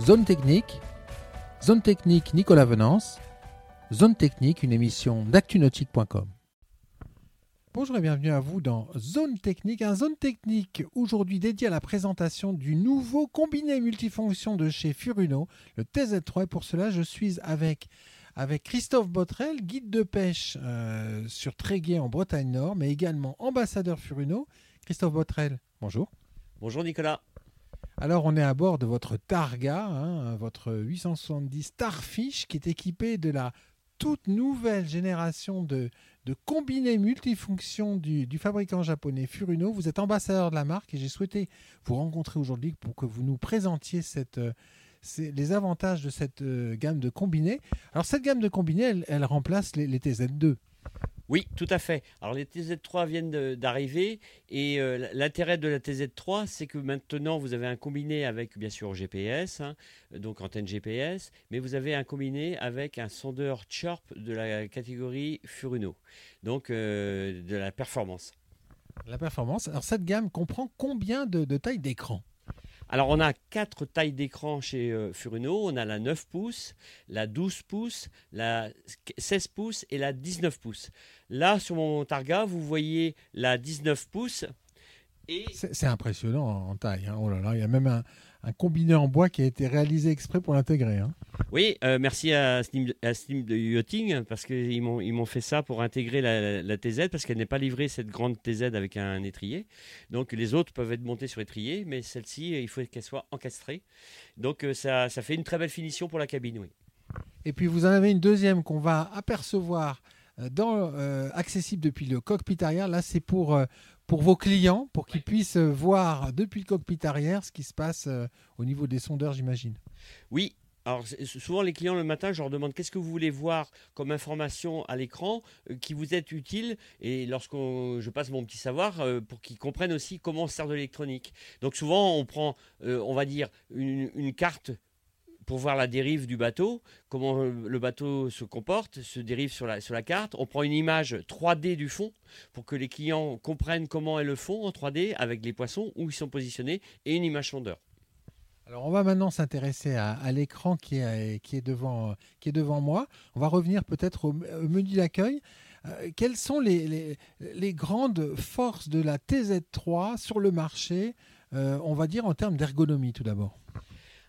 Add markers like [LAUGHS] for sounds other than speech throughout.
Zone Technique, Zone Technique Nicolas Venance, Zone Technique, une émission d'actunautique.com. Bonjour et bienvenue à vous dans Zone Technique, un Zone Technique aujourd'hui dédié à la présentation du nouveau combiné multifonction de chez Furuno, le TZ3. Et pour cela, je suis avec, Christophe Botrel, guide de pêche euh, sur Tréguier en Bretagne Nord, mais également ambassadeur Furuno. Christophe Botrel, bonjour. Bonjour Nicolas. Alors on est à bord de votre Targa, hein, votre 870 Starfish qui est équipé de la toute nouvelle génération de, combinés multifonctions du, fabricant japonais Furuno. Vous êtes ambassadeur de la marque et j'ai souhaité vous rencontrer aujourd'hui pour que vous nous présentiez euh, les avantages de cette euh, gamme de combinés. Alors cette gamme de combinés, elle, remplace les TZ2. Oui, tout à fait. Alors les TZ3 viennent d'arriver et euh, l'intérêt de la TZ3, c'est que maintenant vous avez un combiné avec bien sûr GPS, hein, donc antenne GPS, mais vous avez un combiné avec un sondeur Chirp de la catégorie Furuno, donc euh, de la performance. La performance. Alors cette gamme comprend combien de, de tailles d'écran? Alors on a quatre tailles d'écran chez euh, Furuno. On a la 9 pouces, la 12 pouces, la 16 pouces et la 19 pouces. Là sur mon Targa, vous voyez la 19 pouces. C'est impressionnant en taille. Hein. Oh là là, il y a même un, un, combiné en bois qui a été réalisé exprès pour l'intégrer. Hein. Oui, euh, merci à Steam, à Steam, de Yachting parce qu'ils m'ont ils m'ont fait ça pour intégrer la, la TZ parce qu'elle n'est pas livrée cette grande TZ avec un étrier. Donc les autres peuvent être montées sur étrier, mais celle-ci il faut qu'elle soit encastrée. Donc euh, ça, ça fait une très belle finition pour la cabine, oui. Et puis vous en avez une deuxième qu'on va apercevoir dans, euh, accessible depuis le cockpit arrière. Là, c'est pour, euh, pour vos clients, pour qu'ils puissent voir depuis le cockpit arrière ce qui se passe euh, au niveau des sondeurs, j'imagine. Oui. Alors souvent les clients le matin, je leur demande qu'est-ce que vous voulez voir comme information à l'écran qui vous est utile? Et lorsque je passe mon petit savoir pour qu'ils comprennent aussi comment on sert de l'électronique. Donc souvent on prend, on va dire, une, une carte pour voir la dérive du bateau, comment le bateau se comporte, se dérive sur la, sur la carte. On prend une image 3D du fond pour que les clients comprennent comment est le fond en 3D avec les poissons, où ils sont positionnés, et une image sondeur. Alors on va maintenant s'intéresser à, à l'écran qui est, qui, est devant, qui est devant moi. On va revenir peut-être au, au menu d'accueil. Euh, quelles sont les, les, les, grandes forces de la TZ3 sur le marché, euh, on va dire en termes d'ergonomie tout d'abord?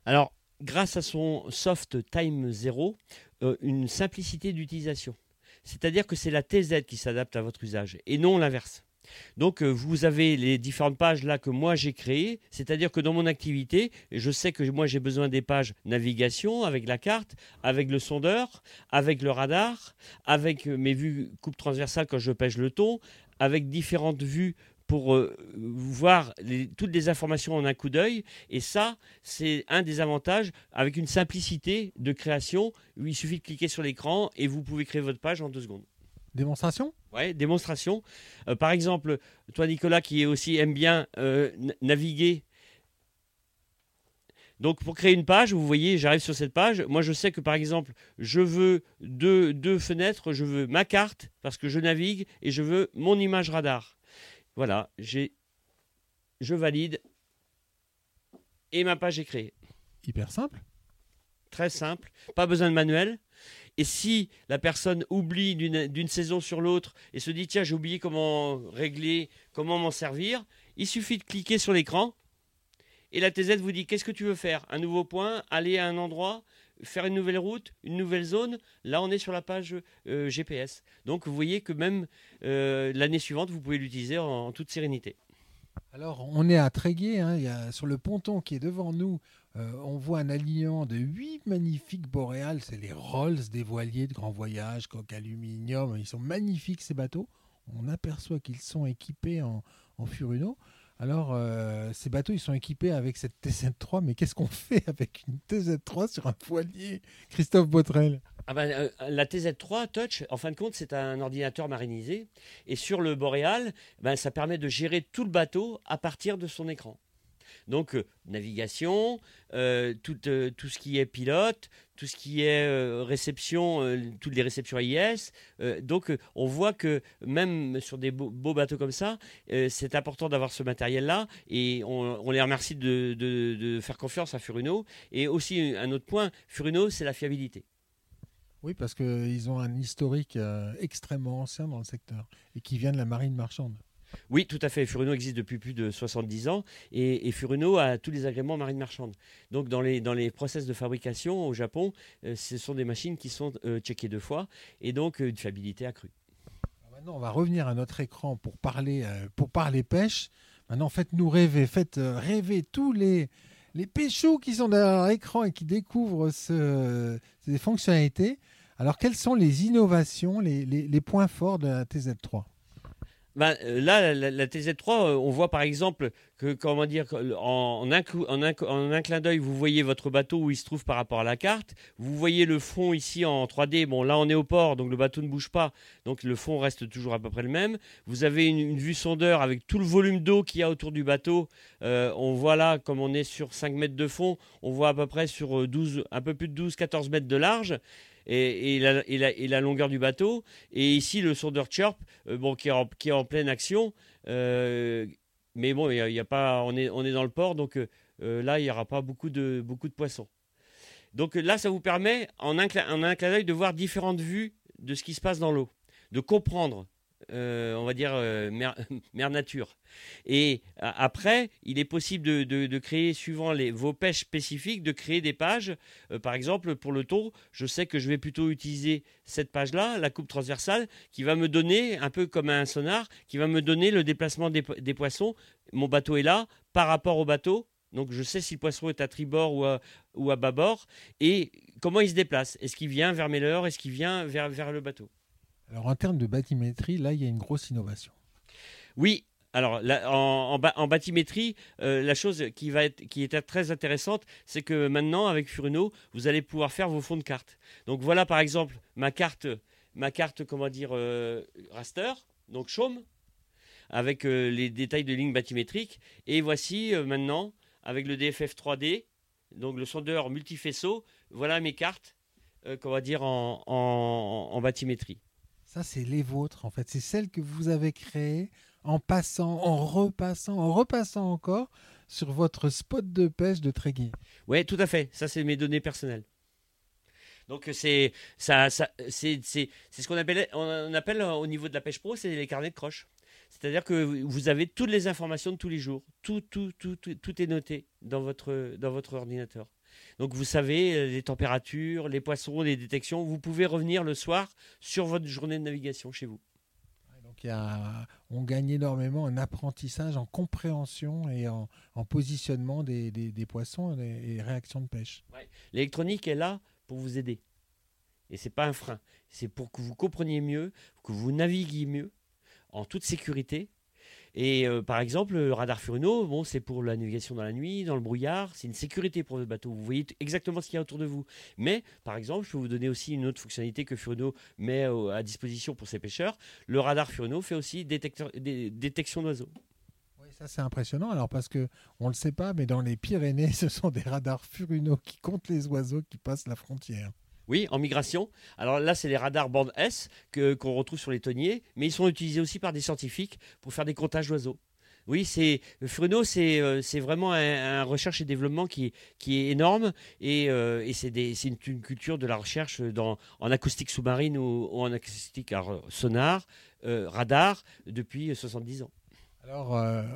Alors, grâce à son soft time 0, euh, une simplicité d'utilisation. C'est-à-dire que c'est la TZ qui s'adapte à votre usage et non l'inverse. Donc euh, vous avez les différentes pages là que moi j'ai créées, c'est-à-dire que dans mon activité, je sais que moi j'ai besoin des pages navigation avec la carte, avec le sondeur, avec le radar, avec mes vues coupe transversale quand je pêche le thon, avec différentes vues pour euh, voir les, toutes les informations en un coup d'œil. Et ça, c'est un des avantages avec une simplicité de création où il suffit de cliquer sur l'écran et vous pouvez créer votre page en deux secondes. Démonstration? Ouais, démonstration. Euh, par exemple, toi Nicolas qui aussi aime bien euh, naviguer. Donc pour créer une page, vous voyez, j'arrive sur cette page. Moi, je sais que par exemple, je veux deux, deux fenêtres, je veux ma carte parce que je navigue et je veux mon image radar. Voilà, j'ai, je valide et ma page est créée. Hyper simple. Très simple, pas besoin de manuel. Et si la personne oublie d'une saison sur l'autre et se dit tiens j'ai oublié comment régler, comment m'en servir, il suffit de cliquer sur l'écran et la TZ vous dit qu'est-ce que tu veux faire? Un nouveau point, aller à un endroit, faire une nouvelle route, une nouvelle zone. Là, on est sur la page euh, GPS. Donc, vous voyez que même euh, l'année suivante, vous pouvez l'utiliser en, toute sérénité. Alors, on est à Tréguier. Hein, sur le ponton qui est devant nous, euh, on voit un alignement de huit magnifiques boréales. C'est les Rolls des voiliers de grand voyage, coque aluminium. Ils sont magnifiques, ces bateaux. On aperçoit qu'ils sont équipés en Furuno. Alors, euh, ces bateaux, ils sont équipés avec cette TZ3, mais qu'est-ce qu'on [LAUGHS] fait avec une TZ3 sur un voilier Christophe Botrel? Ah ben, euh, La TZ3 Touch, en fin de compte, c'est un ordinateur marinisé. Et sur le Boréal, ben, ça permet de gérer tout le bateau à partir de son écran. Donc euh, navigation, euh, tout, euh, tout, ce qui est pilote, tout ce qui est réception, toutes les réceptions AIS. donc on voit que même sur des beaux, bateaux comme ça, c'est important d'avoir ce matériel-là et on, les remercie de, faire confiance à Furuno. Et aussi un autre point, Furuno, c'est la fiabilité. Oui, parce qu'ils ont un historique extrêmement ancien dans le secteur et qui vient de la marine marchande. Oui, tout à fait. Furuno existe depuis plus de 70 ans et, Furuno a tous les agréments marine marchande. Donc dans les, dans les process de fabrication au Japon, euh, ce sont des machines qui sont euh, checkées deux fois et donc euh, une fiabilité accrue. maintenant, on va revenir à notre écran pour parler, pour parler pêche. Maintenant, faites-nous rêver, faites rêver tous les, les qui sont derrière l'écran et qui découvrent ce, ces fonctionnalités. Alors, quelles sont les innovations, les, les, les points forts de la TZ3 ben, euh, là, la, TZ3, euh, on voit par exemple que, comment dire, en, un, clin d'œil, vous voyez votre bateau où il se trouve par rapport à la carte. Vous voyez le fond ici en 3D. Bon, là, on est au port, donc le bateau ne bouge pas. Donc le fond reste toujours à peu près le même. Vous avez une, vue sondeur avec tout le volume d'eau qu'il y a autour du bateau. Euh, on voit là, comme on est sur 5 mètres de fond, on voit à peu près sur 12, un peu plus de 12-14 mètres de large et, la, longueur du bateau. Et ici, le sondeur Chirp, euh, bon, qui, est en, pleine action. Euh, mais bon, il y a, pas, on, est, on est dans le port, donc euh, là, il n'y aura pas beaucoup de, beaucoup de poissons. Donc là, ça vous permet, en un, en un clin d'œil, de voir différentes vues de ce qui se passe dans l'eau, de comprendre euh, on va dire, euh, mère, [LAUGHS] nature. Et après, il est possible de, créer, suivant les, vos pêches spécifiques, de créer des pages. Euh, par exemple, pour le thon, je sais que je vais plutôt utiliser cette page-là, la coupe transversale, qui va me donner, un peu comme un sonar, qui va me donner le déplacement des, poissons. Mon bateau est là, par rapport au bateau. Donc je sais si le poisson est à tribord ou à, ou à bâbord et comment il se déplace? Est-ce qu'il vient vers mes Est-ce qu'il vient vers le bateau? Alors en termes de bathymétrie, là, il y a une grosse innovation. Oui, alors, en, en, bathymétrie, euh, la chose qui, va être, qui est très intéressante, c'est que maintenant, avec Furuno, vous allez pouvoir faire vos fonds de carte. Donc voilà, par exemple, ma carte, ma carte comment dire, euh, raster, donc chaume, avec euh, les détails de lignes bathymétriques. Et voici maintenant, avec le DFF 3D, donc le sondeur multifaisceau, voilà mes cartes, va dire, en, en bathymétrie. Ça, c'est les vôtres, en fait. C'est celles que vous avez créées en passant, en repassant, en repassant encore sur votre spot de pêche de Tréguier. Oui, tout à fait. Ça, c'est mes données personnelles. Donc c'est ça, c'est ce qu'on appelle, appelle au niveau de la pêche pro, c'est les carnets de croche. C'est-à-dire que vous avez toutes les informations de tous les jours. Tout, tout, tout, tout, tout est noté dans votre, dans votre ordinateur. Donc vous savez euh, les températures, les poissons, les détections. Vous pouvez revenir le soir sur votre journée de navigation chez vous. Donc on gagne énormément en apprentissage, en compréhension et en, positionnement des, poissons et, réactions de pêche. L'électronique est là pour vous aider. Et ce n'est pas un frein. C'est pour que vous compreniez mieux, que vous naviguiez mieux, en toute sécurité, et euh, par exemple, le radar Furuno, bon, c'est pour la navigation dans la nuit, dans le brouillard, c'est une sécurité pour votre bateau. Vous voyez exactement ce qu'il y a autour de vous. Mais, par exemple, je peux vous donner aussi une autre fonctionnalité que Furuno met à disposition pour ses pêcheurs. Le radar Furuno fait aussi détection d'oiseaux. Oui, ça c'est impressionnant. Alors parce que on le sait pas, mais dans les Pyrénées, [LAUGHS] ce sont des radars Furuno qui comptent les oiseaux qui passent la frontière. Oui, en migration. Alors là, c'est les radars bande S que, qu'on retrouve sur les tonniers, mais ils sont utilisés aussi par des scientifiques pour faire des comptages d'oiseaux. Oui, c'est Fruno, c'est euh, c'est vraiment un, recherche et développement qui, qui est énorme et, euh, et c'est une, une, culture de la recherche dans, en acoustique sous-marine ou, en acoustique sonar, euh, radar depuis 70 ans. Alors,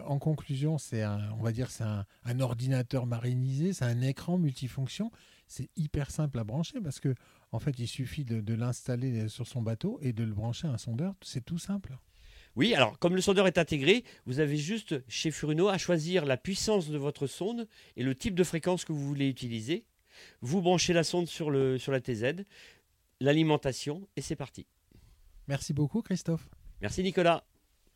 en conclusion, c'est on va dire, c'est un, un, ordinateur marinisé, c'est un écran multifonction c'est hyper simple à brancher parce que en fait, il suffit de, l'installer sur son bateau et de le brancher à un sondeur. C'est tout simple. Oui, alors comme le sondeur est intégré, vous avez juste chez Furuno à choisir la puissance de votre sonde et le type de fréquence que vous voulez utiliser. Vous branchez la sonde sur, le, sur la TZ, l'alimentation et c'est parti. Merci beaucoup Christophe. Merci Nicolas.